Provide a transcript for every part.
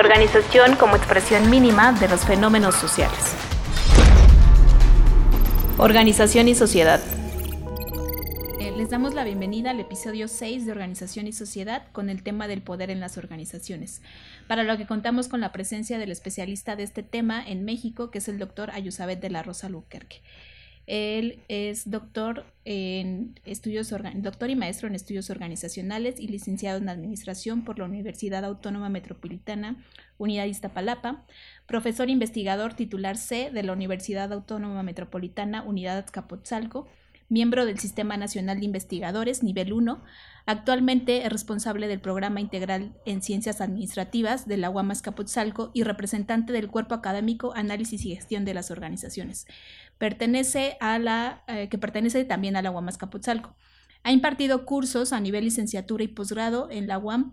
Organización como expresión mínima de los fenómenos sociales. Organización y sociedad. Eh, les damos la bienvenida al episodio 6 de Organización y Sociedad con el tema del poder en las organizaciones, para lo que contamos con la presencia del especialista de este tema en México, que es el doctor Ayusabet de la Rosa Luquerque. Él es doctor en estudios doctor y maestro en estudios organizacionales y licenciado en administración por la Universidad Autónoma Metropolitana Unidad Iztapalapa, profesor investigador titular C de la Universidad Autónoma Metropolitana Unidad Azcapotzalco, miembro del Sistema Nacional de Investigadores nivel 1, actualmente es responsable del Programa Integral en Ciencias Administrativas de la UAM Azcapotzalco y representante del Cuerpo Académico Análisis y Gestión de las Organizaciones pertenece a la, eh, que pertenece también a la UAM Azcapotzalco. Ha impartido cursos a nivel licenciatura y posgrado en la UAM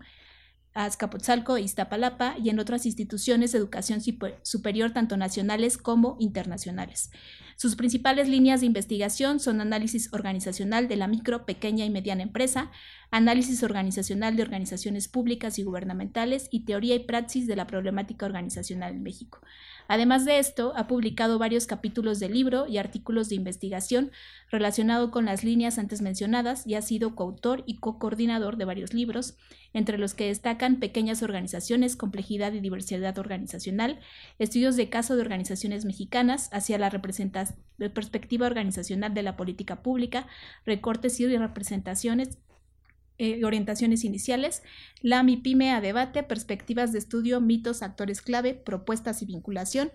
Azcapotzalco e Iztapalapa y en otras instituciones de educación superior tanto nacionales como internacionales. Sus principales líneas de investigación son análisis organizacional de la micro, pequeña y mediana empresa, análisis organizacional de organizaciones públicas y gubernamentales y teoría y praxis de la problemática organizacional en México. Además de esto, ha publicado varios capítulos de libro y artículos de investigación relacionado con las líneas antes mencionadas y ha sido coautor y co-coordinador de varios libros, entre los que destacan Pequeñas organizaciones, complejidad y diversidad organizacional, estudios de caso de organizaciones mexicanas hacia la perspectiva organizacional de la política pública, recortes y representaciones eh, orientaciones iniciales, la MIPYME a debate, perspectivas de estudio, mitos, actores clave, propuestas y vinculación,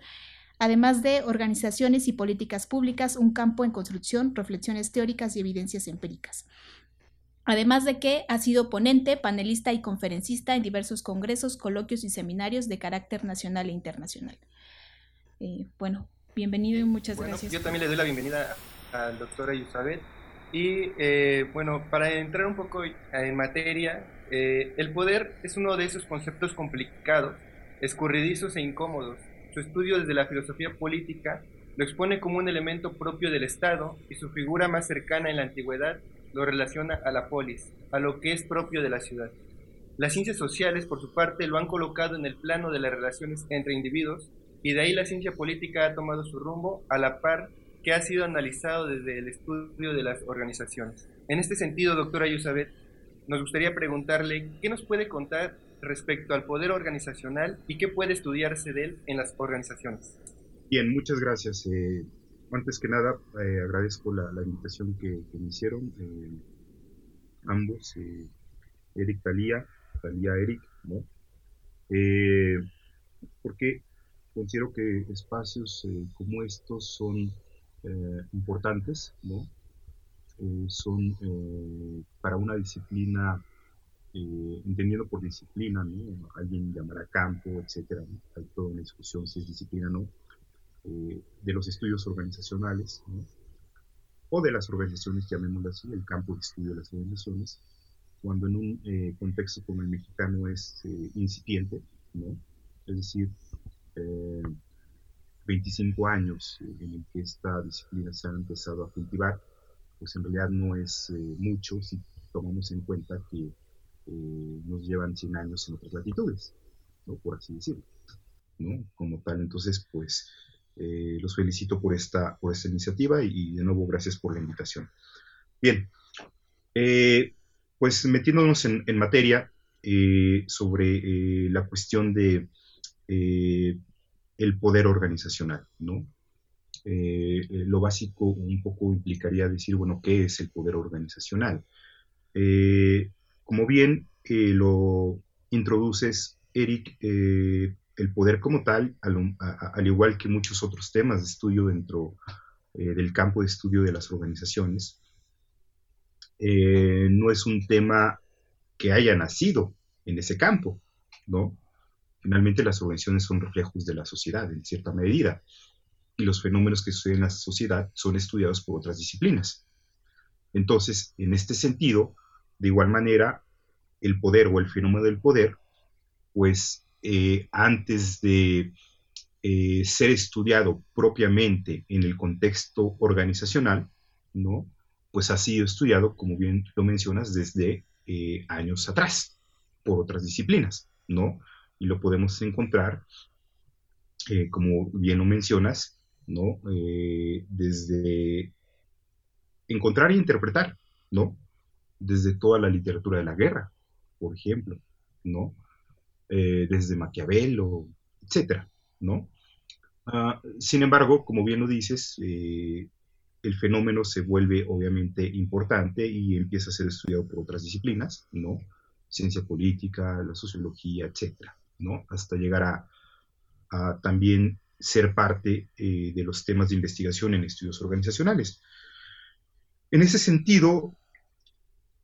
además de organizaciones y políticas públicas, un campo en construcción, reflexiones teóricas y evidencias empíricas. Además de que ha sido ponente, panelista y conferencista en diversos congresos, coloquios y seminarios de carácter nacional e internacional. Eh, bueno, bienvenido y muchas gracias. Yo también le doy la bienvenida al doctor Elizabeth y eh, bueno, para entrar un poco en materia, eh, el poder es uno de esos conceptos complicados, escurridizos e incómodos. Su estudio desde la filosofía política lo expone como un elemento propio del Estado y su figura más cercana en la antigüedad lo relaciona a la polis, a lo que es propio de la ciudad. Las ciencias sociales, por su parte, lo han colocado en el plano de las relaciones entre individuos y de ahí la ciencia política ha tomado su rumbo a la par que ha sido analizado desde el estudio de las organizaciones. En este sentido, doctora Yusabet, nos gustaría preguntarle qué nos puede contar respecto al poder organizacional y qué puede estudiarse de él en las organizaciones. Bien, muchas gracias. Eh, antes que nada, eh, agradezco la, invitación que, me hicieron eh, ambos, Eric Talía, Talía Eric, ¿no? porque considero que espacios como estos son eh, importantes, ¿no? Eh, son eh, para una disciplina, entendiendo por disciplina, ¿no? Alguien llamará campo, etcétera, Hay toda una discusión si es disciplina o no, de los estudios organizacionales, O de las organizaciones, llamémoslo así, el campo de estudio de las organizaciones, cuando en un contexto como el mexicano es incipiente, ¿no? Es decir, 25 años en el que esta disciplina se ha empezado a cultivar, pues en realidad no es eh, mucho si tomamos en cuenta que eh, nos llevan 100 años en otras latitudes, ¿no? por así decirlo. ¿no? Como tal, entonces, pues eh, los felicito por esta, por esta iniciativa y, de nuevo gracias por la invitación. Bien, pues metiéndonos en, en materia sobre la cuestión de el poder organizacional, ¿no? Eh, eh, lo básico un poco implicaría decir, bueno, ¿qué es el poder organizacional? Eh, como bien lo introduces, Eric, el poder como tal, al, igual que muchos otros temas de estudio dentro del campo de estudio de las organizaciones, no es un tema que haya nacido en ese campo, ¿no? Finalmente, las organizaciones son reflejos de la sociedad en cierta medida y los fenómenos que suceden en la sociedad son estudiados por otras disciplinas. Entonces, en este sentido, de igual manera, el poder o el fenómeno del poder, pues eh, antes de eh, ser estudiado propiamente en el contexto organizacional, ¿no? Pues ha sido estudiado, como bien lo mencionas, desde eh, años atrás, por otras disciplinas, ¿no? Y lo podemos encontrar, eh, como bien lo mencionas, ¿no? Eh, desde encontrar e interpretar, ¿no? Desde toda la literatura de la guerra, por ejemplo, ¿no? Eh, desde Maquiavelo, etcétera, ¿no? Ah, sin embargo, como bien lo dices, el fenómeno se vuelve obviamente importante y empieza a ser estudiado por otras disciplinas, ¿no? Ciencia política, la sociología, etcétera, ¿no? Hasta llegar a, también ser parte eh, de los temas de investigación en estudios organizacionales. En ese sentido,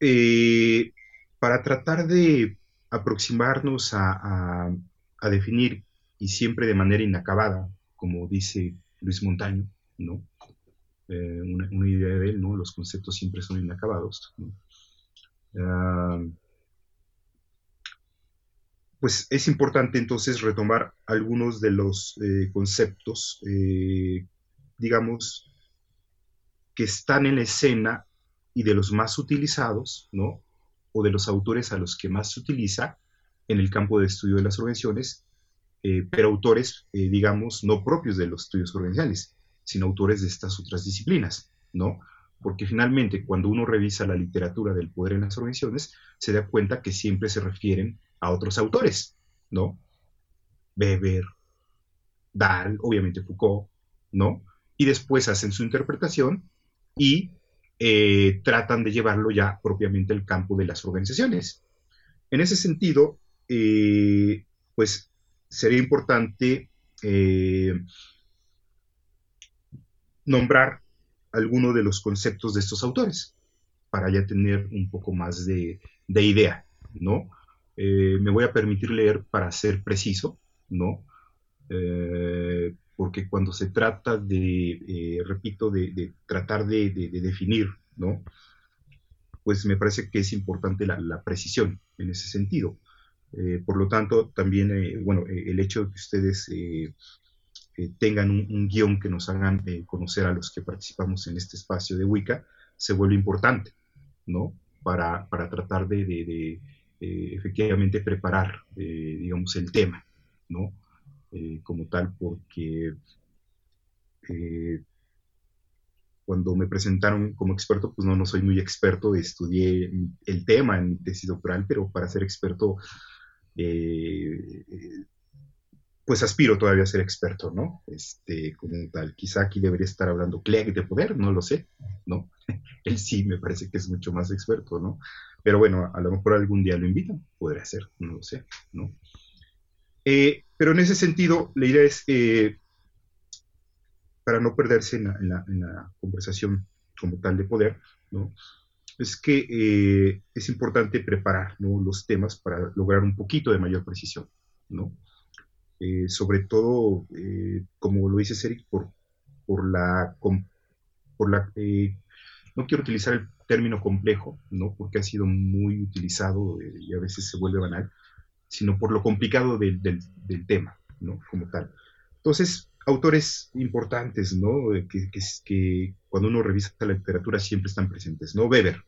eh, para tratar de aproximarnos a, definir, y siempre de manera inacabada, como dice Luis Montaño, ¿no? Eh, una, idea de él, ¿no? Los conceptos siempre son inacabados. Ah, pues es importante entonces retomar algunos de los eh, conceptos, eh, digamos, que están en la escena y de los más utilizados, ¿no? O de los autores a los que más se utiliza en el campo de estudio de las organizaciones, pero autores, digamos, no propios de los estudios organizacionales, sino autores de estas otras disciplinas, ¿no? Porque finalmente cuando uno revisa la literatura del poder en las organizaciones, se da cuenta que siempre se refieren a otros autores, ¿no? Weber, Dahl, obviamente Foucault, ¿no? Y después hacen su interpretación y eh, tratan de llevarlo ya propiamente al campo de las organizaciones. En ese sentido, eh, pues sería importante eh, nombrar alguno de los conceptos de estos autores para ya tener un poco más de, idea, ¿no? Eh, me voy a permitir leer para ser preciso, ¿no? Eh, porque cuando se trata de, eh, repito, de, tratar de, definir, ¿no? Pues me parece que es importante la, precisión en ese sentido. por lo tanto, también, bueno, el hecho de que ustedes tengan un, guion que nos hagan conocer a los que participamos en este espacio de Wicca, se vuelve importante, ¿no? Para, tratar de, eh, efectivamente preparar, eh, digamos, el tema, ¿no? como tal, porque cuando me presentaron como experto, pues no, no soy muy experto, estudié el tema en tesis doctoral, pero para ser experto pues aspiro todavía a ser experto, ¿no? Este, como tal. Quizá aquí debería estar hablando Clegg de poder, no lo sé, ¿no? Él sí me parece que es mucho más experto, ¿no? Pero bueno, a lo mejor algún día lo invitan, podría ser, no lo sé, ¿no? Eh, pero en ese sentido, la idea es, eh, para no perderse en la, conversación como tal de poder, ¿no? Es que eh, es importante preparar los temas para lograr un poquito de mayor precisión, ¿no? Sobre todo, como lo dice Eric, por, por la... Por la no quiero utilizar el término complejo, ¿no? porque ha sido muy utilizado y a veces se vuelve banal, sino por lo complicado del, del, tema, ¿no? como tal. Entonces, autores importantes, ¿no? Que, que, que, cuando uno revisa la literatura siempre están presentes, ¿no? Weber,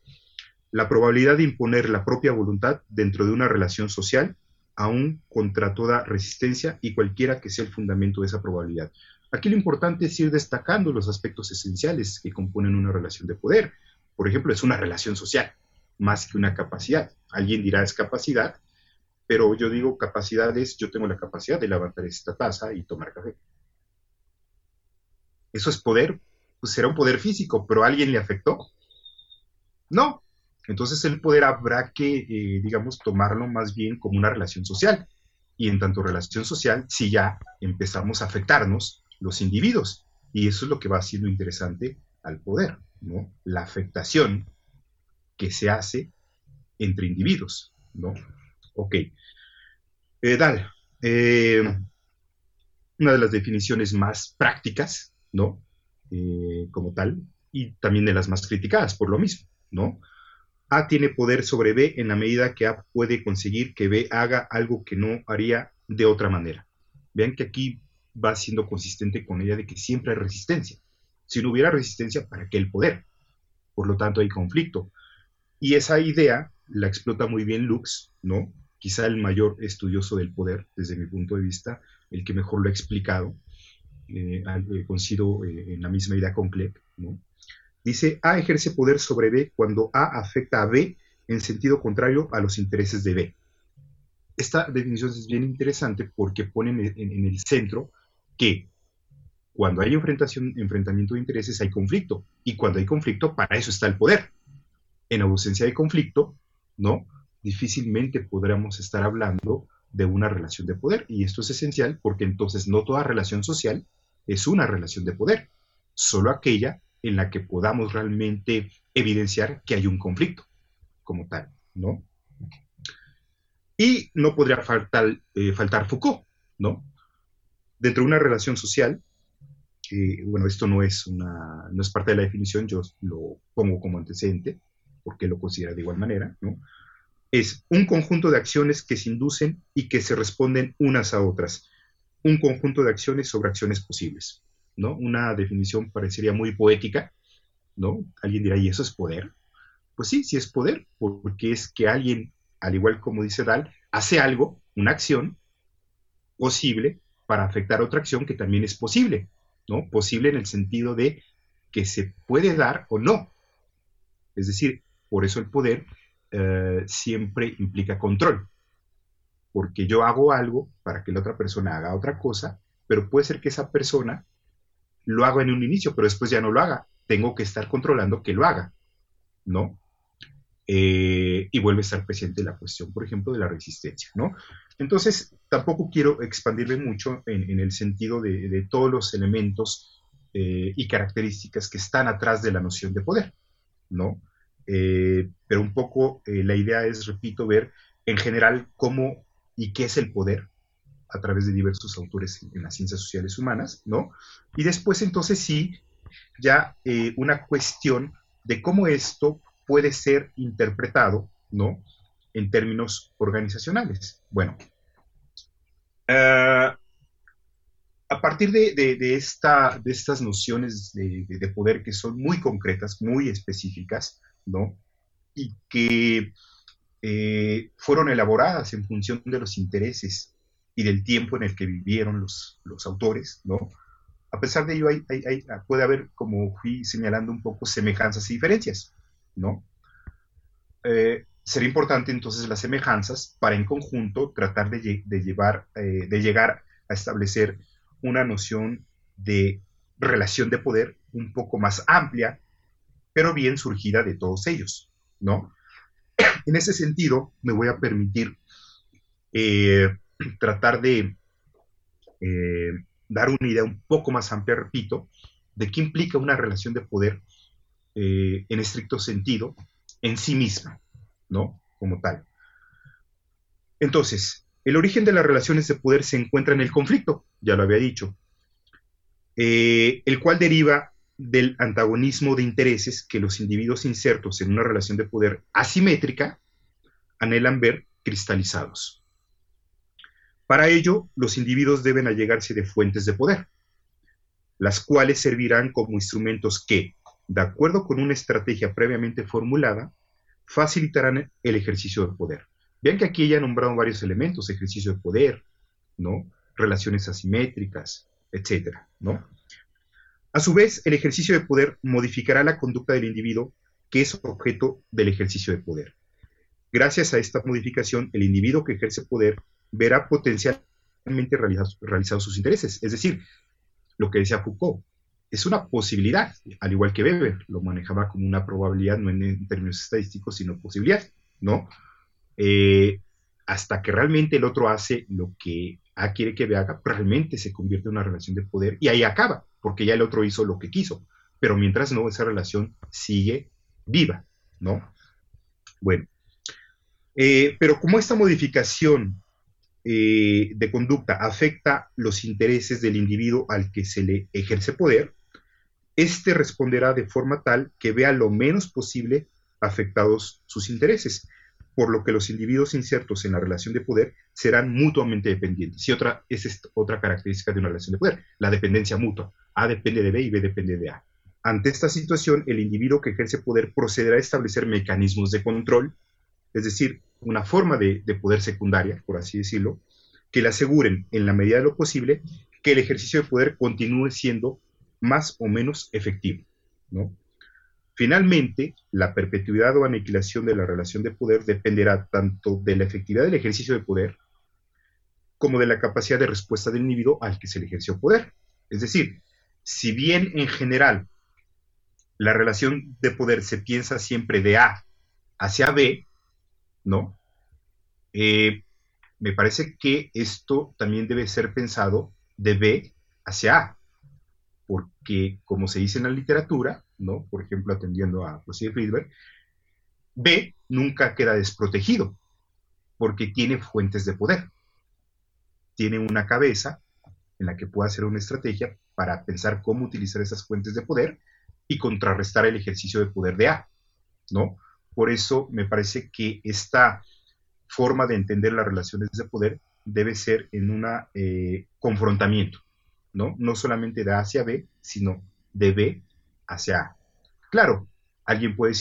la probabilidad de imponer la propia voluntad dentro de una relación social aún contra toda resistencia y cualquiera que sea el fundamento de esa probabilidad. Aquí lo importante es ir destacando los aspectos esenciales que componen una relación de poder. Por ejemplo, es una relación social, más que una capacidad. Alguien dirá es capacidad, pero yo digo capacidad es yo tengo la capacidad de levantar esta taza y tomar café. ¿Eso es poder? Pues será un poder físico, pero ¿a alguien le afectó? No, entonces el poder habrá que, eh, digamos, tomarlo más bien como una relación social. Y en tanto relación social, si ya empezamos a afectarnos los individuos. Y eso es lo que va haciendo interesante al poder, ¿no? La afectación que se hace entre individuos, ¿no? Ok. Eh, eh, una de las definiciones más prácticas, ¿no? como tal, y también de las más criticadas por lo mismo, ¿no? A tiene poder sobre B en la medida que A puede conseguir que B haga algo que no haría de otra manera. Vean que aquí va siendo consistente con la idea de que siempre hay resistencia. Si no hubiera resistencia, ¿para qué el poder? Por lo tanto, hay conflicto. Y esa idea la explota muy bien Lux, ¿no? quizá el mayor estudioso del poder, desde mi punto de vista, el que mejor lo ha explicado, eh, eh coincido eh, en la misma idea con Kleck, ¿no? Dice, A ejerce poder sobre B cuando A afecta a B en sentido contrario a los intereses de B. Esta definición es bien interesante porque pone en, el centro que cuando hay enfrentamiento de intereses hay conflicto y cuando hay conflicto para eso está el poder. En ausencia de conflicto, ¿no? Difícilmente podríamos estar hablando de una relación de poder y esto es esencial porque entonces no toda relación social es una relación de poder, solo aquella en la que podamos realmente evidenciar que hay un conflicto como tal, ¿no? Y no podría faltar, eh, faltar Foucault, ¿no? Dentro de una relación social, bueno, esto no es, una, no es parte de la definición, yo lo pongo como antecedente, porque lo considera de igual manera, ¿no? Es un conjunto de acciones que se inducen y que se responden unas a otras. Un conjunto de acciones sobre acciones posibles, ¿no? Una definición parecería muy poética, ¿no? Alguien dirá, ¿y eso es poder? Pues sí, sí es poder, porque es que alguien al igual como dice Dal, hace algo, una acción posible para afectar otra acción que también es posible, ¿no? Posible en el sentido de que se puede dar o no. Es decir, por eso el poder eh, siempre implica control, porque yo hago algo para que la otra persona haga otra cosa, pero puede ser que esa persona lo haga en un inicio, pero después ya no lo haga. Tengo que estar controlando que lo haga, ¿no? Eh, y vuelve a estar presente la cuestión, por ejemplo, de la resistencia, ¿no? Entonces, tampoco quiero expandirme mucho en, el sentido de, todos los elementos eh, y características que están atrás de la noción de poder, ¿no? Eh, pero un poco la idea es, repito, ver en general cómo y qué es el poder a través de diversos autores en las ciencias sociales humanas, ¿no? Y después entonces sí, ya una cuestión de cómo esto puede ser interpretado, ¿no? En términos organizacionales. Bueno, eh, a partir de, esta, de estas nociones de, poder que son muy concretas, muy específicas, ¿no? Y que eh, fueron elaboradas en función de los intereses y del tiempo en el que vivieron los, los autores, ¿no? A pesar de ello, puede haber, como fui señalando un poco, semejanzas y diferencias. ¿No? Eh, sería importante entonces las semejanzas para en conjunto tratar de, llevar, eh, de llegar a establecer una noción de relación de poder un poco más amplia, pero bien surgida de todos ellos, ¿no? En ese sentido, me voy a permitir eh, tratar de dar una idea un poco más amplia, repito, de qué implica una relación de poder eh, en estricto sentido en sí misma, ¿no? Como tal. Entonces, el origen de las relaciones de poder se encuentra en el conflicto, ya lo había dicho, eh, el cual deriva del antagonismo de intereses que los individuos insertos en una relación de poder asimétrica anhelan ver cristalizados. Para ello, los individuos deben allegarse de fuentes de poder, las cuales servirán como instrumentos que, de acuerdo con una estrategia previamente formulada, facilitarán el ejercicio del poder. Vean que aquí ya he nombrado varios elementos, ejercicio de poder, ¿no? Relaciones asimétricas, etcétera, ¿no? A su vez, el ejercicio de poder modificará la conducta del individuo que es objeto del ejercicio de poder. Gracias a esta modificación, el individuo que ejerce poder verá potencialmente realizados sus intereses. Es decir, lo que decía Foucault, es una posibilidad, al igual que Weber, lo manejaba como una probabilidad, no en, términos estadísticos, sino posibilidad, ¿no? Eh, hasta que realmente el otro hace lo que A quiere que haga, realmente se convierte en una relación de poder y ahí acaba, porque ya el otro hizo lo que quiso, pero mientras no, esa relación sigue viva, ¿no? Bueno, eh, pero como esta modificación eh, de conducta afecta los intereses del individuo al que se le ejerce poder, este responderá de forma tal que vea lo menos posible afectados sus intereses, por lo que los individuos insertos en la relación de poder serán mutuamente dependientes. Y otra, es otra característica de una relación de poder, la dependencia mutua. A depende de B y B depende de A. Ante esta situación, el individuo que ejerce poder procederá a establecer mecanismos de control es decir, una forma de, de poder secundaria, por así decirlo, que le aseguren, en la medida de lo posible, que el ejercicio de poder continúe siendo más o menos efectivo. ¿no? Finalmente, la perpetuidad o aniquilación de la relación de poder dependerá tanto de la efectividad del ejercicio de poder como de la capacidad de respuesta del individuo al que se le ejerció poder. Es decir, si bien en general la relación de poder se piensa siempre de A hacia B, ¿no? Eh, me parece que esto también debe ser pensado de B hacia A, porque como se dice en la literatura, ¿no? Por ejemplo, atendiendo a José Friedberg, B nunca queda desprotegido, porque tiene fuentes de poder. Tiene una cabeza en la que puede hacer una estrategia para pensar cómo utilizar esas fuentes de poder y contrarrestar el ejercicio de poder de A, ¿no? Por eso me parece que esta forma de entender las relaciones de poder debe ser en un eh, confrontamiento, ¿no? No solamente de A hacia B, sino de B hacia A. Claro, alguien puede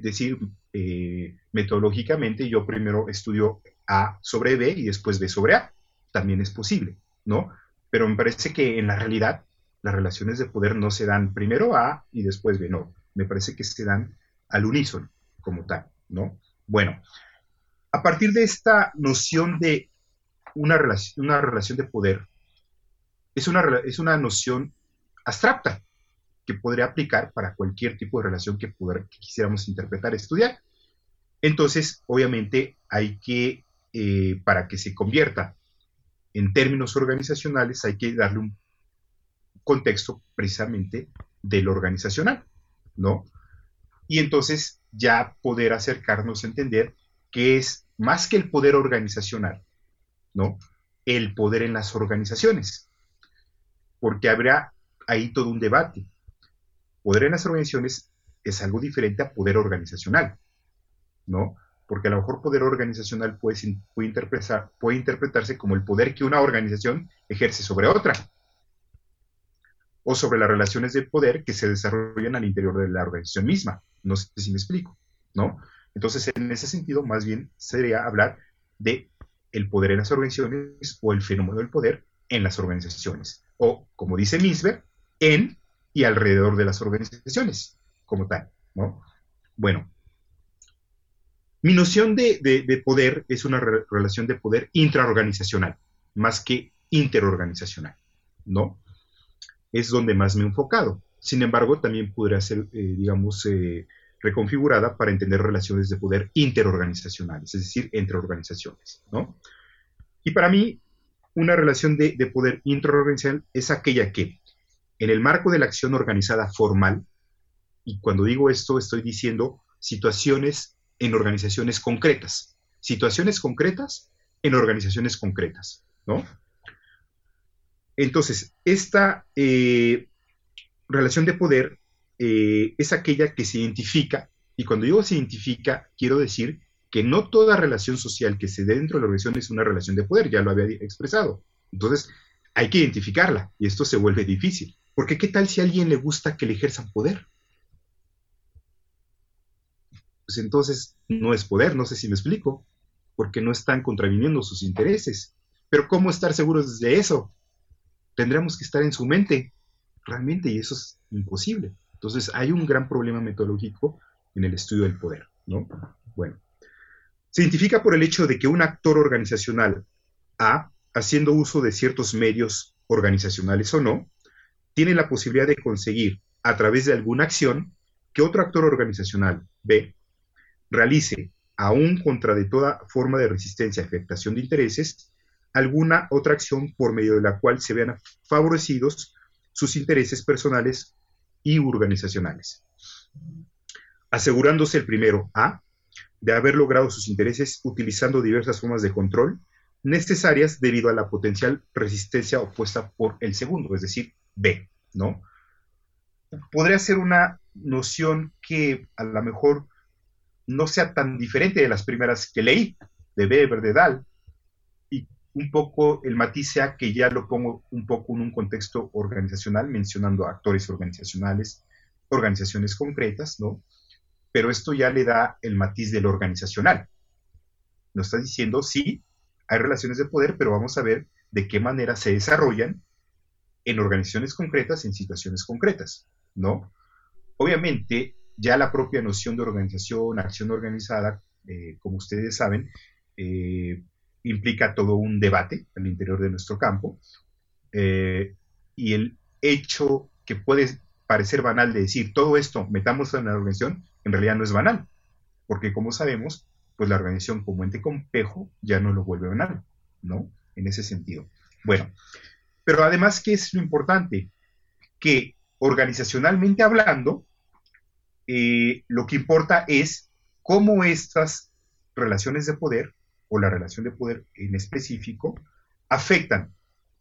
decir, eh, metodológicamente, yo primero estudio A sobre B y después B sobre A. También es posible, ¿no? Pero me parece que en la realidad las relaciones de poder no se dan primero A y después B, no. Me parece que se dan al unísono como tal, ¿no? Bueno, a partir de esta noción de una relación, una relación de poder, es una, es una noción abstracta que podría aplicar para cualquier tipo de relación que, poder, quisiéramos interpretar, estudiar. Entonces, obviamente, hay que, eh, para que se convierta en términos organizacionales, hay que darle un contexto precisamente del organizacional, ¿no? Y entonces ya poder acercarnos a entender que es más que el poder organizacional, ¿no? El poder en las organizaciones. Porque habrá ahí todo un debate. Poder en las organizaciones es algo diferente a poder organizacional, ¿no? Porque a lo mejor poder organizacional puede, puede, interpretar, puede interpretarse como el poder que una organización ejerce sobre otra, o sobre las relaciones de poder que se desarrollan al interior de la organización misma. No sé si me explico, ¿no? Entonces, en ese sentido, más bien sería hablar de el poder en las organizaciones o el fenómeno del poder en las organizaciones. O, como dice Misber, en y alrededor de las organizaciones, como tal, ¿no? Bueno, mi noción de, poder es una relación de poder intraorganizacional, más que interorganizacional, ¿no? Es donde más me he enfocado. Sin embargo, también podría ser, eh, digamos, eh, reconfigurada para entender relaciones de poder interorganizacionales, es decir, entre organizaciones, ¿no? Y para mí, una relación de, poder interorganizacional es aquella que, en el marco de la acción organizada formal, y cuando digo esto estoy diciendo situaciones en organizaciones concretas, situaciones concretas en organizaciones concretas, ¿no? Entonces, esta eh, relación de poder eh, es aquella que se identifica, y cuando digo se identifica, quiero decir que no toda relación social que se dé dentro de la organización es una relación de poder, ya lo había expresado. Entonces, hay que identificarla, y esto se vuelve difícil, porque ¿qué tal si a alguien le gusta que le ejerzan poder? Pues entonces no es poder, no sé si me explico, porque no están contraviniendo sus intereses. Pero ¿cómo estar seguros de eso? Tendremos que estar en su mente, realmente, y eso es imposible. Entonces, hay un gran problema metodológico en el estudio del poder, ¿no? Bueno, se identifica por el hecho de que un actor organizacional A, haciendo uso de ciertos medios organizacionales o no, tiene la posibilidad de conseguir, a través de alguna acción, que otro actor organizacional B realice, aún contra de toda forma de resistencia y afectación de intereses, alguna otra acción por medio de la cual se vean favorecidos sus intereses personales y organizacionales, asegurándose el primero A de haber logrado sus intereses utilizando diversas formas de control necesarias debido a la potencial resistencia opuesta por el segundo, es decir, B, ¿no? Podría ser una noción que a lo mejor no sea tan diferente de las primeras que leí, de Weber, de Dahl, y un poco el matiz sea que ya lo pongo un poco en un contexto organizacional, mencionando actores organizacionales, organizaciones concretas, ¿no? Pero esto ya le da el matiz del organizacional, Nos está diciendo, sí, hay relaciones de poder, pero vamos a ver de qué manera se desarrollan en organizaciones concretas, en situaciones concretas, ¿no? Obviamente, ya la propia noción de organización, acción organizada, eh, como ustedes saben, eh, implica todo un debate al interior de nuestro campo, eh, y el hecho que puede parecer banal de decir todo esto metamos en la organización, en realidad no es banal, porque como sabemos, pues la organización como ente complejo ya no lo vuelve banal, ¿no? En ese sentido. Bueno, pero además, ¿qué es lo importante? Que organizacionalmente hablando, eh, lo que importa es cómo estas relaciones de poder, o la relación de poder en específico, afectan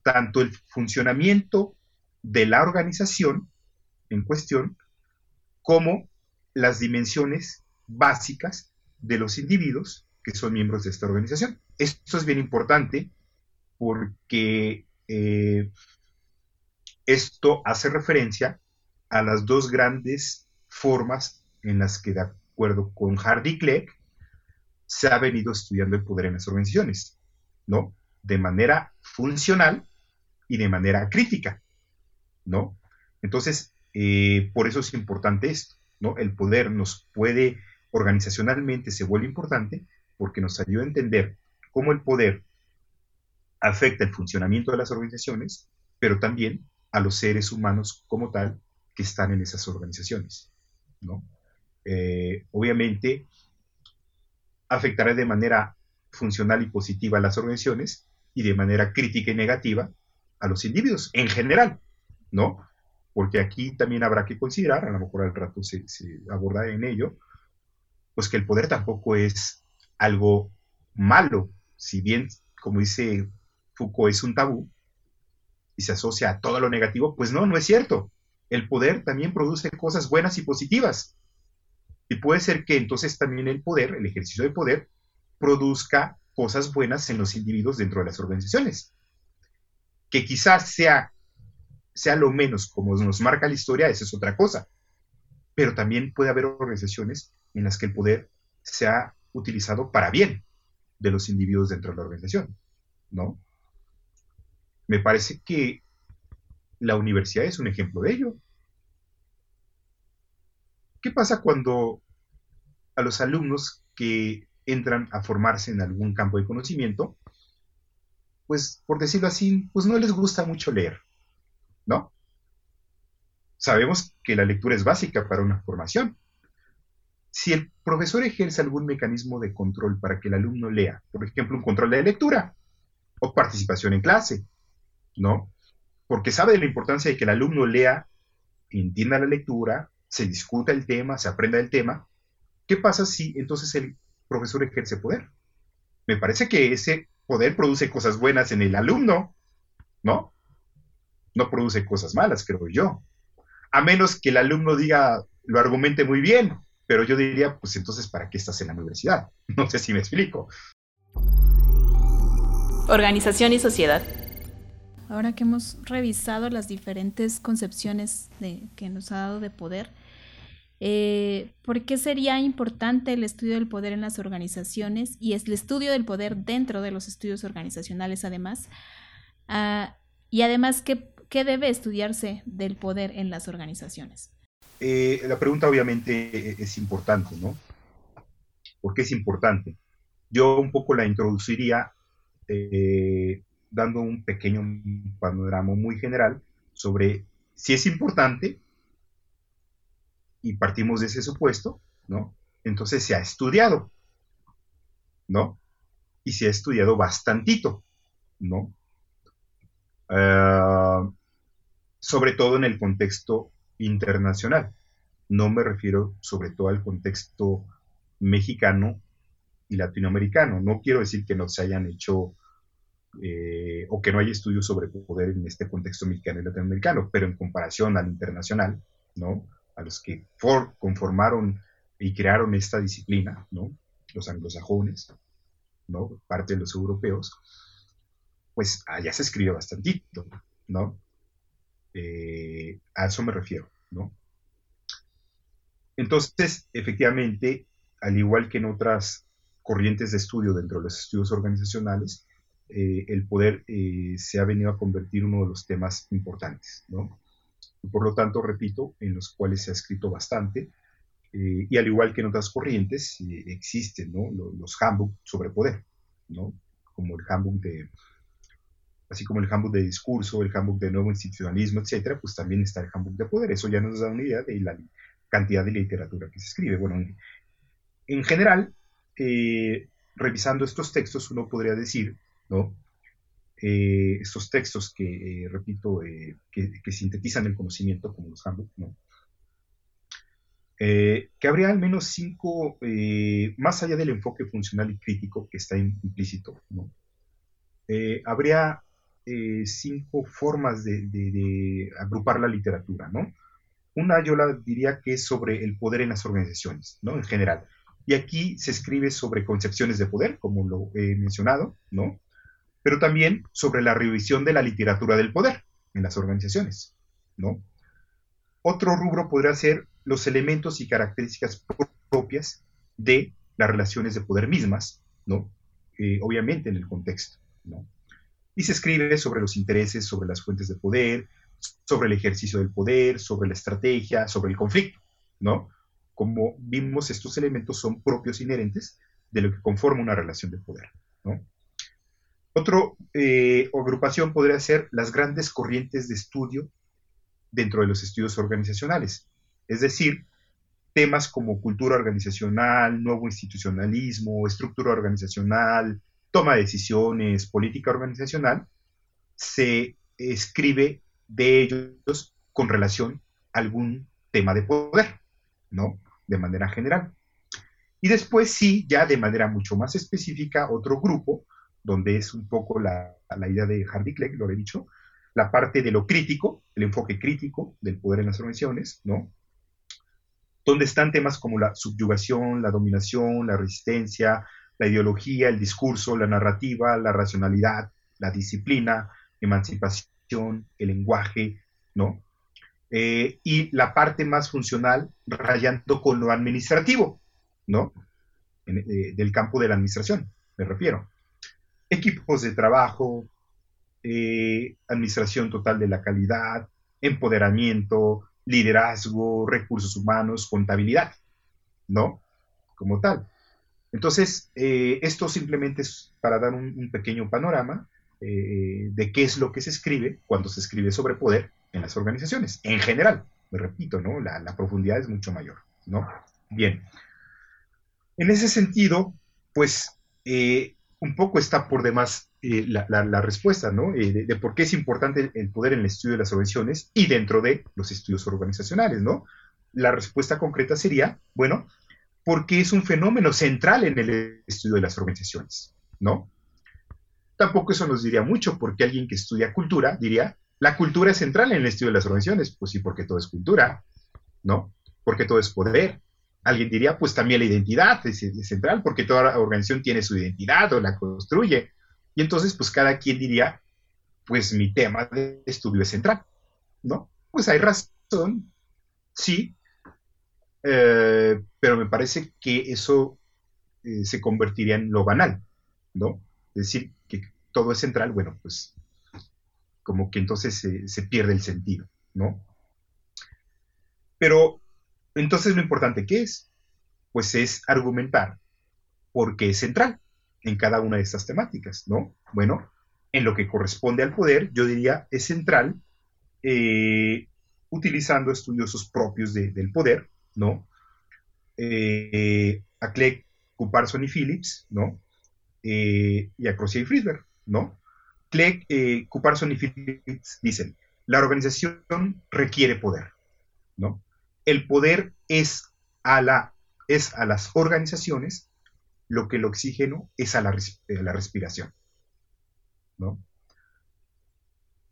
tanto el funcionamiento de la organización en cuestión, como las dimensiones básicas de los individuos que son miembros de esta organización. Esto es bien importante porque eh, esto hace referencia a las dos grandes formas en las que, de acuerdo con Hardy Clegg, se ha venido estudiando el poder en las organizaciones, ¿no? De manera funcional y de manera crítica, ¿no? Entonces, eh, por eso es importante esto, El poder nos puede, organizacionalmente se vuelve importante porque nos ayuda a entender cómo el poder afecta el funcionamiento de las organizaciones, pero también a los seres humanos como tal que están en esas organizaciones. Eh, obviamente, afectará de manera funcional y positiva a las organizaciones y de manera crítica y negativa a los individuos en general, ¿no? Porque aquí también habrá que considerar, a lo mejor al rato se, se aborda en ello, pues que el poder tampoco es algo malo, si bien, como dice Foucault es un tabú y se asocia a todo lo negativo, pues no, no es cierto. El poder también produce cosas buenas y positivas. Y puede ser que entonces también el poder, el ejercicio de poder, produzca cosas buenas en los individuos dentro de las organizaciones. Que quizás sea, sea lo menos como nos marca la historia, esa es otra cosa. Pero también puede haber organizaciones en las que el poder sea utilizado para bien de los individuos dentro de la organización, ¿no? Me parece que la universidad es un ejemplo de ello. ¿Qué pasa cuando a los alumnos que entran a formarse en algún campo de conocimiento, pues por decirlo así, pues no les gusta mucho leer, ¿no? Sabemos que la lectura es básica para una formación. Si el profesor ejerce algún mecanismo de control para que el alumno lea, por ejemplo, un control de lectura o participación en clase, ¿no? Porque sabe de la importancia de que el alumno lea, entienda la lectura, se discuta el tema, se aprenda el tema. ¿Qué pasa si entonces el profesor ejerce poder? Me parece que ese poder produce cosas buenas en el alumno, ¿no? No produce cosas malas, creo yo. A menos que el alumno diga, lo argumente muy bien, pero yo diría, pues entonces, ¿para qué estás en la universidad? No sé si me explico. Organización y sociedad ahora que hemos revisado las diferentes concepciones que nos ha dado de poder, eh, ¿por qué sería importante el estudio del poder en las organizaciones y es el estudio del poder dentro de los estudios organizacionales además? Ah, y además, ¿qué, debe estudiarse del poder en las organizaciones? Eh, la pregunta obviamente es importante, ¿no? ¿Por qué es importante? Yo un poco la introduciría eh, dando un pequeño panorama muy general sobre si es importante, y partimos de ese supuesto, ¿no? Entonces se ha estudiado, ¿no? Y se ha estudiado bastantito, ¿no? Ah, sobre todo en el contexto internacional. No me refiero sobre todo al contexto mexicano y latinoamericano. No quiero decir que no se hayan hecho eh, o que no hay estudios sobre poder en este contexto mexicano y latinoamericano, pero en comparación al internacional, ¿no? A los que conformaron y crearon esta disciplina, ¿no? Los anglosajones, ¿no? Parte de los europeos, pues allá se escribe bastantito, ¿no? Eh, a eso me refiero, ¿no? Entonces, efectivamente, al igual que en otras corrientes de estudio dentro de los estudios organizacionales, eh, el poder eh, se ha venido a convertir uno de los temas importantes, ¿no? Por lo tanto, repito, en los cuales se ha escrito bastante, eh, y al igual que en otras corrientes, existen ¿no? los, los sobre poder, ¿no? Como el handbook de, así como el handbook de discurso, el handbook de nuevo institucionalismo, etcétera, pues también está el handbook de poder. Eso ya nos da una idea de la cantidad de literatura que se escribe. Bueno, en, general, revisando estos textos, uno podría decir ¿no? Eh, estos textos que, eh, repito, eh, que, sintetizan el conocimiento, como los Handbook, ¿no? que habría al menos cinco, más allá del enfoque funcional y crítico que está implícito, ¿no? habría cinco formas de, agrupar la literatura, ¿no? Una yo la diría que es sobre el poder en las organizaciones, ¿no? En general. Y aquí se escribe sobre concepciones de poder, como lo he mencionado, ¿no? pero también sobre la revisión de la literatura del poder en las organizaciones, ¿no? Otro rubro podría ser los elementos y características propias de las relaciones de poder mismas, ¿no? Eh, obviamente en el contexto, ¿no? Y se escribe sobre los intereses, sobre las fuentes de poder, sobre el ejercicio del poder, sobre la estrategia, sobre el conflicto, ¿no? Como vimos, estos elementos son propios inherentes de lo que conforma una relación de poder, ¿no? Otra eh, agrupación podría ser las grandes corrientes de estudio dentro de los estudios organizacionales, es decir, temas como cultura organizacional, nuevo institucionalismo, estructura organizacional, toma de decisiones, política organizacional, se escribe de ellos con relación a algún tema de poder, ¿no? De manera general. Y después sí, ya de manera mucho más específica, otro grupo donde es un poco la, idea de Harvey Clegg, lo he dicho, la parte de lo crítico, el enfoque crítico del poder en las organizaciones, ¿no? Donde están temas como la subyugación, la dominación, la resistencia, la ideología, el discurso, la narrativa, la racionalidad, la disciplina, emancipación, el lenguaje, ¿no? Eh, y la parte más funcional rayando con lo administrativo, ¿no? Eh, del campo de la administración, me refiero equipos de trabajo, eh, administración total de la calidad, empoderamiento, liderazgo, recursos humanos, contabilidad, ¿no? Como tal. Entonces, eh, esto simplemente es para dar un, pequeño panorama eh, de qué es lo que se escribe cuando se escribe sobre poder en las organizaciones, en general. Me repito, ¿no? La, profundidad es mucho mayor, ¿no? Bien. En ese sentido, pues un poco está por demás eh, la, respuesta, ¿no? Eh, de, por qué es importante el poder en el estudio de las organizaciones y dentro de los estudios organizacionales, ¿no? La respuesta concreta sería, bueno, porque es un fenómeno central en el estudio de las organizaciones, ¿no? Tampoco eso nos diría mucho, porque alguien que estudia cultura diría, la cultura es central en el estudio de las organizaciones, pues sí, porque todo es cultura, ¿no? Porque todo es poder, Alguien diría, pues también la identidad es, central, porque toda organización tiene su identidad o la construye. Y entonces, pues cada quien diría, pues mi tema de estudio es central, ¿no? Pues hay razón, sí, eh, pero me parece que eso eh, se convertiría en lo banal, ¿no? Es decir, que todo es central, bueno, pues como que entonces se, pierde el sentido, ¿no? Pero entonces, lo importante que es, pues es argumentar por qué es central en cada una de estas temáticas, ¿no? Bueno, en lo que corresponde al poder, yo diría es central eh, utilizando estudiosos propios del poder, ¿no? Eh, a Clegg, Cuparson y Phillips, ¿no? Eh, y a Crozier y Friedberg, ¿no? Clegg, Cuparson y Phillips dicen, la organización requiere poder, ¿no? el poder es a, la, es a las organizaciones lo que el oxígeno es a la, eh, la respiración. ¿no?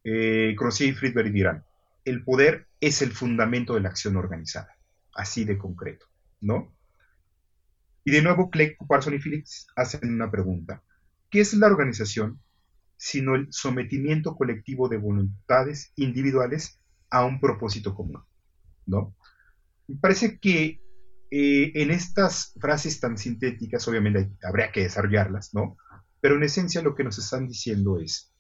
Eh, y Friedberg dirán, el poder es el fundamento de la acción organizada, así de concreto, ¿no? Y de nuevo, Clegg, Parson y Phillips hacen una pregunta. ¿Qué es la organización sino el sometimiento colectivo de voluntades individuales a un propósito común? ¿No? Me parece que eh, en estas frases tan sintéticas, obviamente habría que desarrollarlas, ¿no? Pero en esencia lo que nos están diciendo es,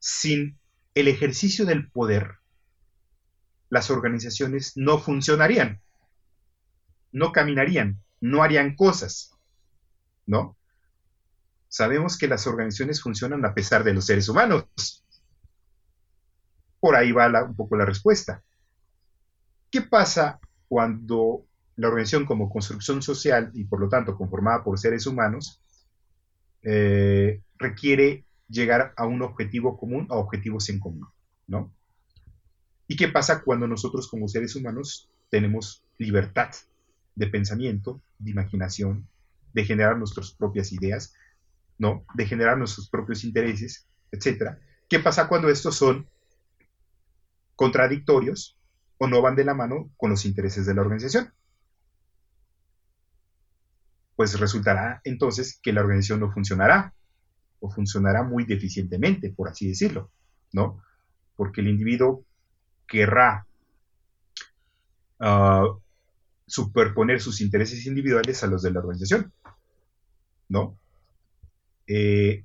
sin el ejercicio del poder, las organizaciones no funcionarían, no caminarían, no harían cosas, ¿no? Sabemos que las organizaciones funcionan a pesar de los seres humanos. Por ahí va un poco la respuesta. ¿Qué pasa cuando la organización como construcción social y por lo tanto conformada por seres humanos eh, requiere llegar a un objetivo común, a objetivos en común, ¿no? ¿Y qué pasa cuando nosotros como seres humanos tenemos libertad de pensamiento, de imaginación, de generar nuestras propias ideas, ¿no? De generar nuestros propios intereses, etcétera. ¿Qué pasa cuando estos son contradictorios o no van de la mano con los intereses de la organización? Pues resultará entonces que la organización no funcionará o funcionará muy deficientemente, por así decirlo, ¿no? Porque el individuo querrá ah, superponer sus intereses individuales a los de la organización, ¿no? Eh,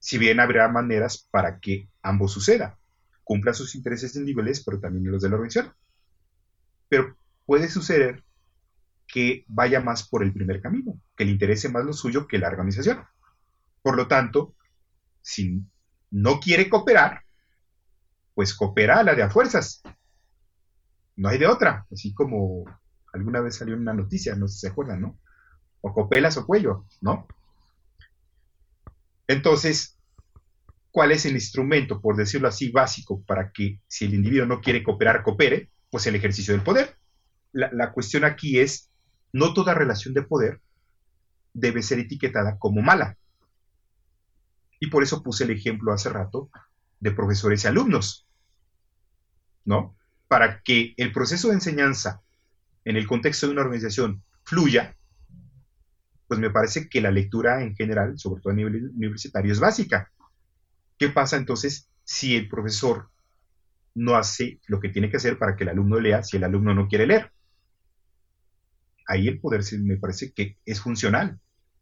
si bien habrá maneras para que ambos suceda, cumpla sus intereses individuales, pero también los de la organización. Pero puede suceder que vaya más por el primer camino, que le interese más lo suyo que la organización. Por lo tanto, si no quiere cooperar, pues coopera a la de a fuerzas. No hay de otra, así como alguna vez salió una noticia, no sé si se acuerdan, ¿no? O copelas o cuello, ¿no? Entonces, ¿cuál es el instrumento, por decirlo así, básico para que si el individuo no quiere cooperar, coopere? Pues el ejercicio del poder. La, cuestión aquí es, no toda relación de poder debe ser etiquetada como mala. Y por eso puse el ejemplo hace rato de profesores y alumnos, ¿no? Para que el proceso de enseñanza en el contexto de una organización fluya, pues me parece que la lectura en general, sobre todo a nivel universitario, es básica. ¿Qué pasa entonces si el profesor no hace lo que tiene que hacer para que el alumno lea si el alumno no quiere leer? Ahí el poder me parece que es funcional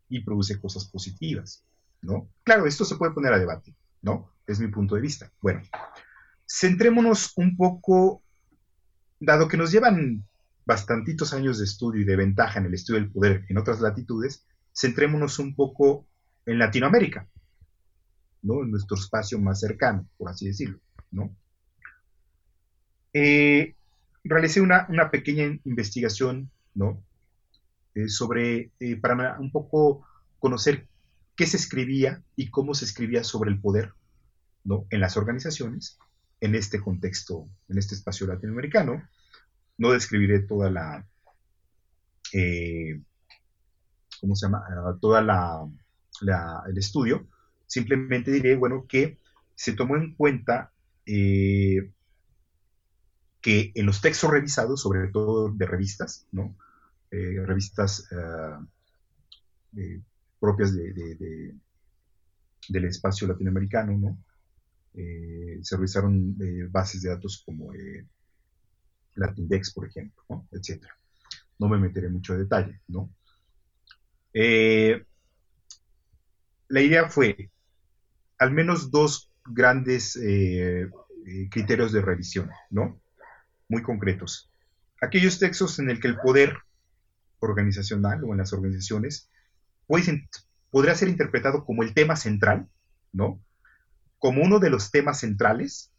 y produce cosas positivas, ¿no? Claro, esto se puede poner a debate, ¿no? Es mi punto de vista. Bueno, centrémonos un poco, dado que nos llevan bastantitos años de estudio y de ventaja en el estudio del poder en otras latitudes, centrémonos un poco en Latinoamérica, ¿no? En nuestro espacio más cercano, por así decirlo, ¿no? Eh, realicé una, pequeña investigación, ¿no? Eh, sobre, eh, para un poco conocer qué se escribía y cómo se escribía sobre el poder, ¿no? En las organizaciones, en este contexto, en este espacio latinoamericano, no describiré toda la, eh, ¿cómo se llama? Ah, toda la, el estudio. Simplemente diré, bueno, que se tomó en cuenta eh, que en los textos revisados, sobre todo de revistas, ¿no? Eh, revistas ah, propias de, del espacio latinoamericano, ¿no? Se revisaron bases de datos como Latindex, por ejemplo, ¿no? etcétera. No me meteré mucho detalle, ¿no? Eh, la idea fue al menos dos grandes eh, eh, criterios de revisión, ¿no? Muy concretos. Aquellos textos en el que el poder organizacional o en las organizaciones puede, podría ser interpretado como el tema central, ¿no? Como uno de los temas centrales,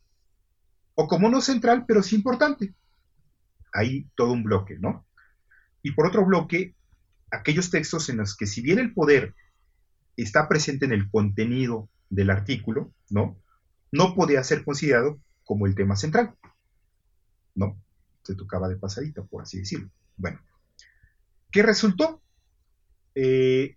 o como no central, pero sí importante, hay todo un bloque, ¿no? Y por otro bloque, aquellos textos en los que si bien el poder está presente en el contenido del artículo, ¿no? No podía ser considerado como el tema central, ¿no? Se tocaba de pasadita, por así decirlo. Bueno, ¿qué resultó? Eh,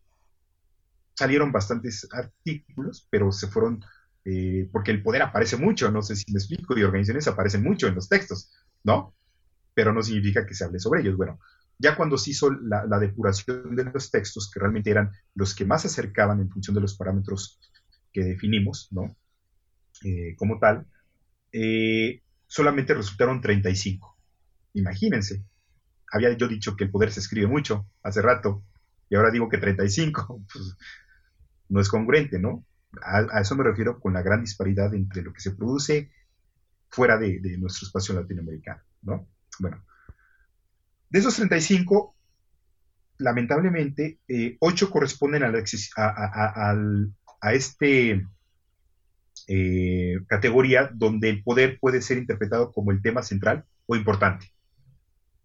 salieron bastantes artículos, pero se fueron, eh, porque el poder aparece mucho, no sé si me explico, y organizaciones aparecen mucho en los textos, ¿no? pero no significa que se hable sobre ellos. Bueno, ya cuando se hizo la, depuración de los textos, que realmente eran los que más se acercaban en función de los parámetros que definimos, ¿no? Eh, como tal, eh, solamente resultaron 35. Imagínense, había yo dicho que el poder se escribe mucho hace rato, y ahora digo que 35, pues no es congruente, ¿no? A, eso me refiero con la gran disparidad entre lo que se produce fuera de, nuestro espacio latinoamericano, ¿no? Bueno, de esos 35, lamentablemente, 8 eh, corresponden a, a, este eh, categoría donde el poder puede ser interpretado como el tema central o importante.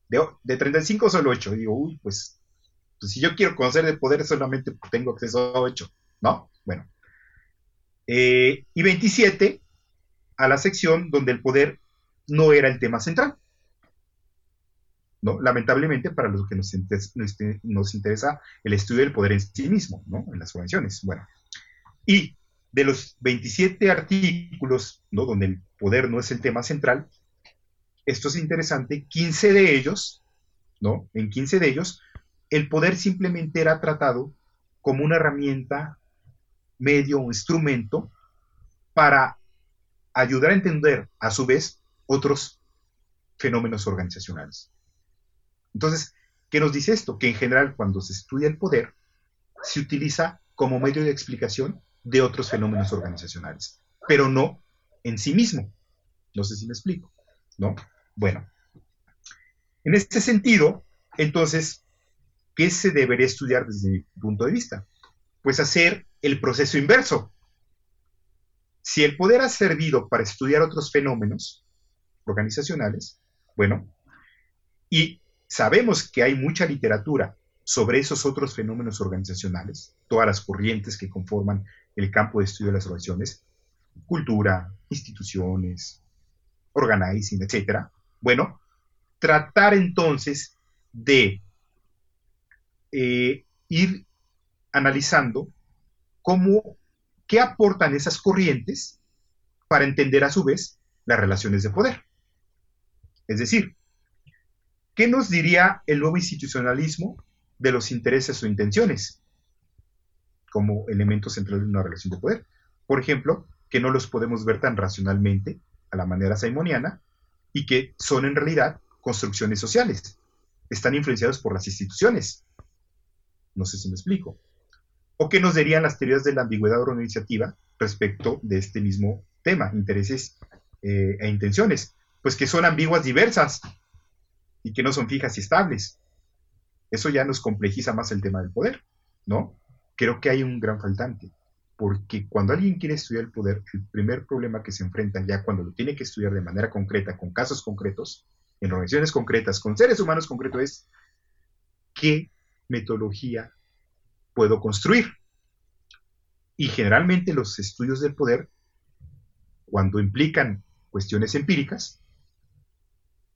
De, de 35 solo 8. Digo, uy, pues, pues, si yo quiero conocer el poder solamente tengo acceso a 8, ¿no? Bueno. Eh, y 27 a la sección donde el poder no era el tema central. ¿no? Lamentablemente para los que nos, nos, interesa el estudio del poder en sí mismo, ¿no? En las organizaciones. Bueno, y de los 27 artículos, ¿no? Donde el poder no es el tema central, esto es interesante, 15 de ellos, ¿no? En 15 de ellos, el poder simplemente era tratado como una herramienta, medio o instrumento para ayudar a entender, a su vez, otros fenómenos organizacionales. Entonces, ¿qué nos dice esto? Que en general cuando se estudia el poder, se utiliza como medio de explicación de otros fenómenos organizacionales, pero no en sí mismo. No sé si me explico, ¿no? Bueno, en este sentido, entonces, ¿qué se debería estudiar desde mi punto de vista? Pues hacer el proceso inverso. Si el poder ha servido para estudiar otros fenómenos organizacionales, bueno, y sabemos que hay mucha literatura sobre esos otros fenómenos organizacionales, todas las corrientes que conforman el campo de estudio de las organizaciones, cultura, instituciones, organizing, etc. Bueno, tratar entonces de eh, ir analizando cómo, qué aportan esas corrientes para entender a su vez las relaciones de poder. Es decir, ¿qué nos diría el nuevo institucionalismo de los intereses o intenciones como elemento central de una relación de poder? Por ejemplo, que no los podemos ver tan racionalmente a la manera simoniana y que son en realidad construcciones sociales. Están influenciados por las instituciones. No sé si me explico. ¿O qué nos dirían las teorías de la ambigüedad organizativa respecto de este mismo tema, intereses eh, e intenciones? Pues que son ambiguas diversas y que no son fijas y estables. Eso ya nos complejiza más el tema del poder, ¿no? Creo que hay un gran faltante, porque cuando alguien quiere estudiar el poder, el primer problema que se enfrenta ya cuando lo tiene que estudiar de manera concreta, con casos concretos, en organizaciones concretas, con seres humanos concretos, es qué metodología puedo construir. Y generalmente los estudios del poder, cuando implican cuestiones empíricas,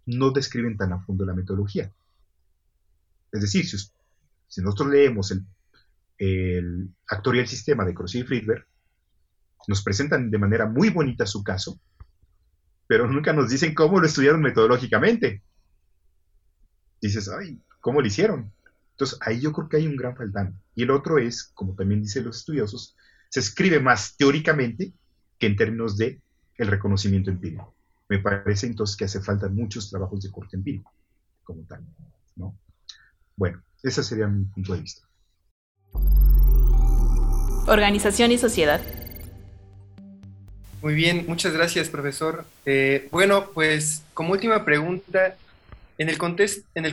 no describen tan a fondo la metodología. Es decir, si, nosotros leemos el, Actor y el Sistema de Crossi y Friedberg, nos presentan de manera muy bonita su caso, pero nunca nos dicen cómo lo estudiaron metodológicamente. Dices, ay, ¿cómo lo hicieron? Entonces, ahí yo creo que hay un gran faltante. Y el otro es, como también dicen los estudiosos, se escribe más teóricamente que en términos de el reconocimiento empírico me parece entonces que hace falta muchos trabajos de corte empírico, como tal, ¿no? Bueno, ese sería mi punto de vista. Organización y sociedad. Muy bien, muchas gracias, profesor. Eh, bueno, pues como última pregunta, en el,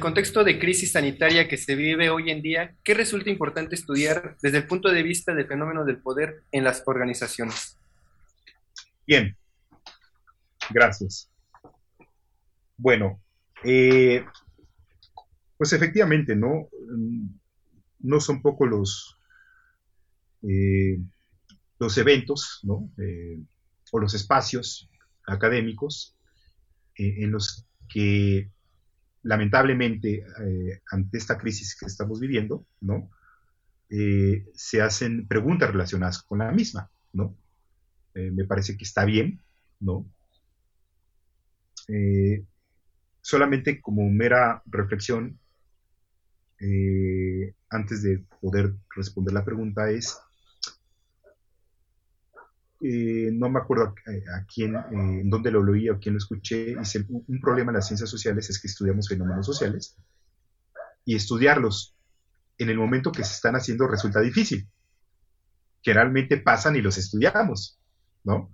contexto de crisis sanitaria que se vive hoy en día, ¿qué resulta importante estudiar desde el punto de vista del fenómeno del poder en las organizaciones? Bien, Gracias. Bueno, eh, pues efectivamente, ¿no? No son poco los, eh, los eventos, ¿no? Eh, o los espacios académicos en los que lamentablemente ante esta crisis que estamos viviendo, ¿no? se hacen preguntas relacionadas con la misma, ¿no? me parece que está bien, ¿no? Eh, solamente como mera reflexión, eh, antes de poder responder la pregunta, es, eh, no me acuerdo a, quién, en dónde lo leí o quién lo escuché, dice, un problema en las ciencias sociales es que estudiamos fenómenos sociales y estudiarlos en el momento que se están haciendo resulta difícil. Generalmente pasan y los estudiamos, ¿no?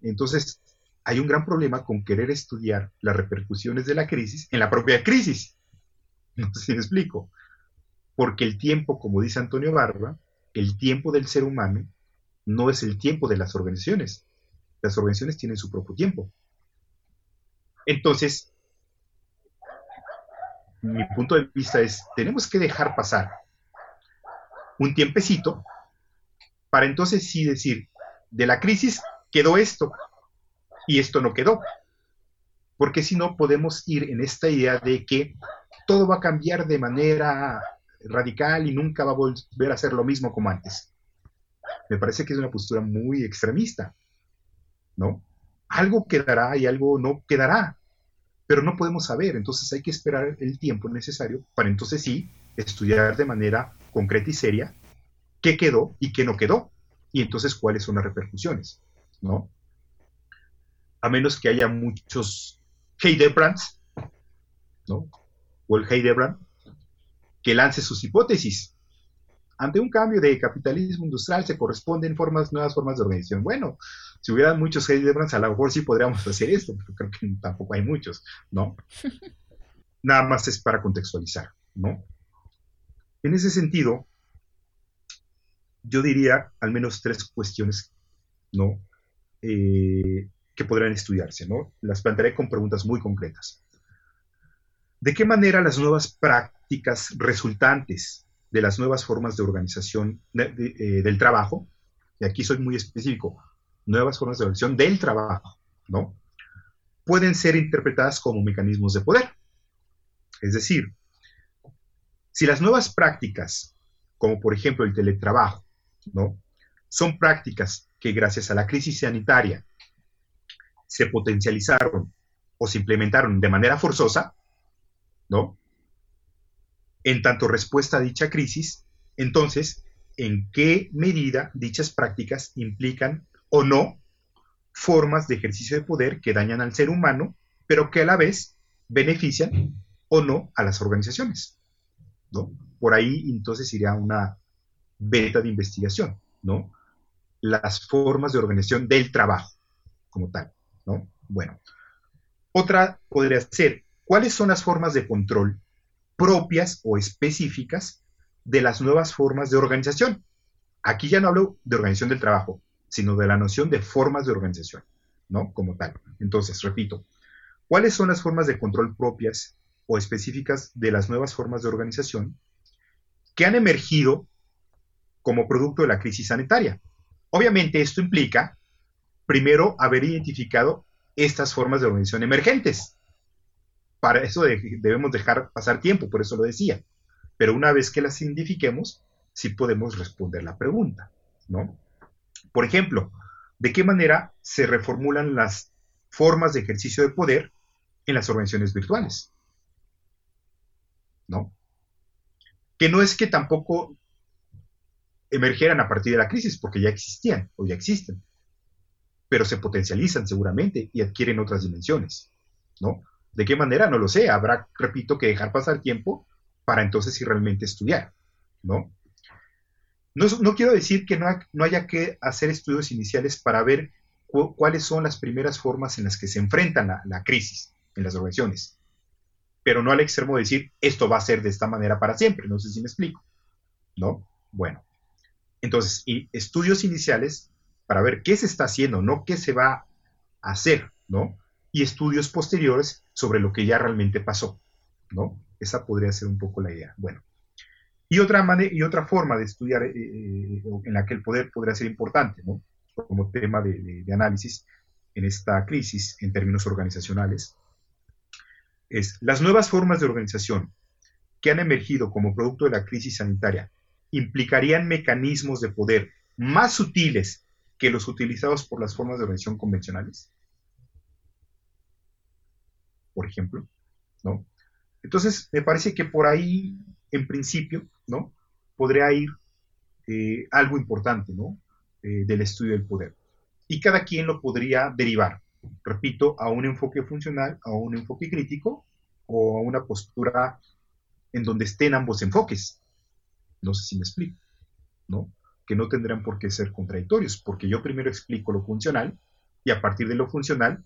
Entonces, hay un gran problema con querer estudiar las repercusiones de la crisis en la propia crisis. No sé si me explico. Porque el tiempo, como dice Antonio Barba, el tiempo del ser humano no es el tiempo de las organizaciones. Las organizaciones tienen su propio tiempo. Entonces, mi punto de vista es, tenemos que dejar pasar un tiempecito para entonces sí decir, de la crisis quedó esto y esto no quedó. Porque si no, podemos ir en esta idea de que todo va a cambiar de manera radical y nunca va a volver a ser lo mismo como antes. Me parece que es una postura muy extremista, ¿no? Algo quedará y algo no quedará, pero no podemos saber, entonces hay que esperar el tiempo necesario para entonces sí estudiar de manera concreta y seria qué quedó y qué no quedó, y entonces cuáles son las repercusiones, ¿no? A menos que haya muchos Heidebrands, ¿no? O el Heidebrand, que lance sus hipótesis. Ante un cambio de capitalismo industrial se corresponden formas, nuevas formas de organización. Bueno, si hubiera muchos Heidebrands, a lo mejor sí podríamos hacer esto, pero creo que tampoco hay muchos, ¿no? Nada más es para contextualizar, ¿no? En ese sentido, yo diría al menos tres cuestiones, ¿no? Eh, que podrán estudiarse, ¿no? Las plantearé con preguntas muy concretas. ¿De qué manera las nuevas prácticas resultantes de las nuevas formas de organización eh, del trabajo, y aquí soy muy específico, nuevas formas de organización del trabajo, ¿no? Pueden ser interpretadas como mecanismos de poder. Es decir, si las nuevas prácticas, como por ejemplo el teletrabajo, ¿no? Son prácticas que gracias a la crisis sanitaria se potencializaron o se implementaron de manera forzosa, ¿no? En tanto respuesta a dicha crisis, entonces, ¿en qué medida dichas prácticas implican o no formas de ejercicio de poder que dañan al ser humano, pero que a la vez benefician o no a las organizaciones? ¿no? Por ahí entonces iría una beta de investigación, ¿no? Las formas de organización del trabajo como tal, ¿no? Bueno, otra podría ser, ¿cuáles son las formas de control propias o específicas de las nuevas formas de organización? Aquí ya no hablo de organización del trabajo, sino de la noción de formas de organización, ¿no? Como tal. Entonces, repito, ¿cuáles son las formas de control propias o específicas de las nuevas formas de organización que han emergido como producto de la crisis sanitaria. Obviamente esto implica, primero, haber identificado estas formas de organización emergentes. Para eso debemos dejar pasar tiempo, por eso lo decía. Pero una vez que las identifiquemos, sí podemos responder la pregunta, ¿no? Por ejemplo, ¿de qué manera se reformulan las formas de ejercicio de poder en las organizaciones virtuales? ¿No? Que no es que tampoco emergieran a partir de la crisis, porque ya existían o ya existen, pero se potencializan seguramente y adquieren otras dimensiones, ¿no? ¿De qué manera? No lo sé, habrá, repito, que dejar pasar tiempo para entonces sí realmente estudiar, ¿no? No, quiero decir que no, haya que hacer estudios iniciales para ver cuáles son las primeras formas en las que se enfrentan la, la crisis en las organizaciones, pero no al extremo de decir esto va a ser de esta manera para siempre, no sé si me explico, ¿no? Bueno, entonces, y estudios iniciales para ver qué se está haciendo, no qué se va a hacer, ¿no? Y estudios posteriores sobre lo que ya realmente pasó, ¿no? Esa podría ser un poco la idea. Bueno, y otra, y otra forma de estudiar eh, eh, en la que el poder podría ser importante, ¿no? Como tema de, análisis en esta crisis en términos organizacionales, es las nuevas formas de organización que han emergido como producto de la crisis sanitaria implicarían mecanismos de poder más sutiles que los utilizados por las formas de organización convencionales. Por ejemplo, ¿no? Entonces, me parece que por ahí, en principio, ¿no? Podría ir eh, algo importante, ¿no? Eh, del estudio del poder. Y cada quien lo podría derivar, repito, a un enfoque funcional, a un enfoque crítico o a una postura en donde estén ambos enfoques. No sé si me explico, ¿no? Que no tendrán por qué ser contradictorios, porque yo primero explico lo funcional y a partir de lo funcional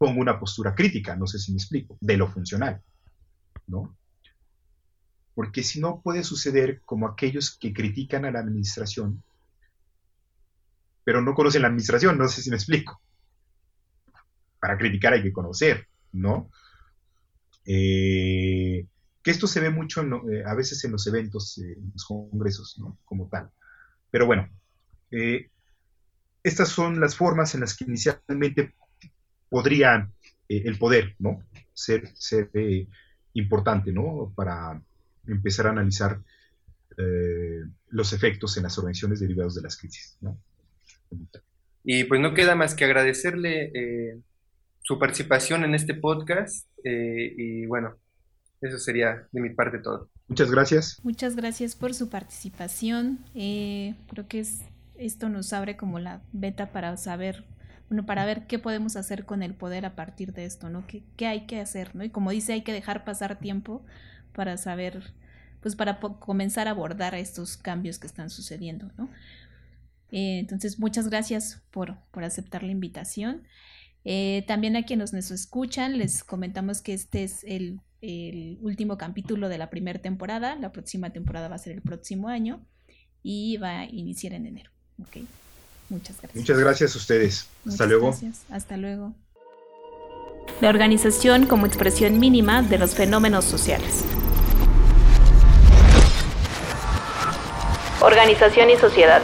pongo una postura crítica, no sé si me explico, de lo funcional, ¿no? Porque si no puede suceder como aquellos que critican a la administración, pero no conocen la administración, no sé si me explico. Para criticar hay que conocer, ¿no? Eh, que esto se ve mucho eh, a veces en los eventos, eh, en los congresos, ¿no? Como tal. Pero bueno, estas son las formas en las que inicialmente podría el poder, ¿no? Ser, ser importante, ¿no? Para empezar a analizar los efectos en las organizaciones derivados de las crisis, ¿no? Y pues no queda más que agradecerle su participación en este podcast eh, y bueno, eso sería de mi parte todo. Muchas gracias. Muchas gracias por su participación. Eh, creo que es, esto nos abre como la beta para saber, bueno, para ver qué podemos hacer con el poder a partir de esto, ¿no? ¿Qué, qué hay que hacer, ¿no? Y como dice, hay que dejar pasar tiempo para saber, pues para comenzar a abordar estos cambios que están sucediendo, ¿no? Eh, entonces, muchas gracias por, por aceptar la invitación. Eh, también a quienes nos escuchan, les comentamos que este es el, último capítulo de la primera temporada. La próxima temporada va a ser el próximo año y va a iniciar en enero. Okay. Muchas gracias. Muchas gracias a ustedes. Hasta luego. Gracias. Hasta luego. La organización como expresión mínima de los fenómenos sociales. Organización y sociedad.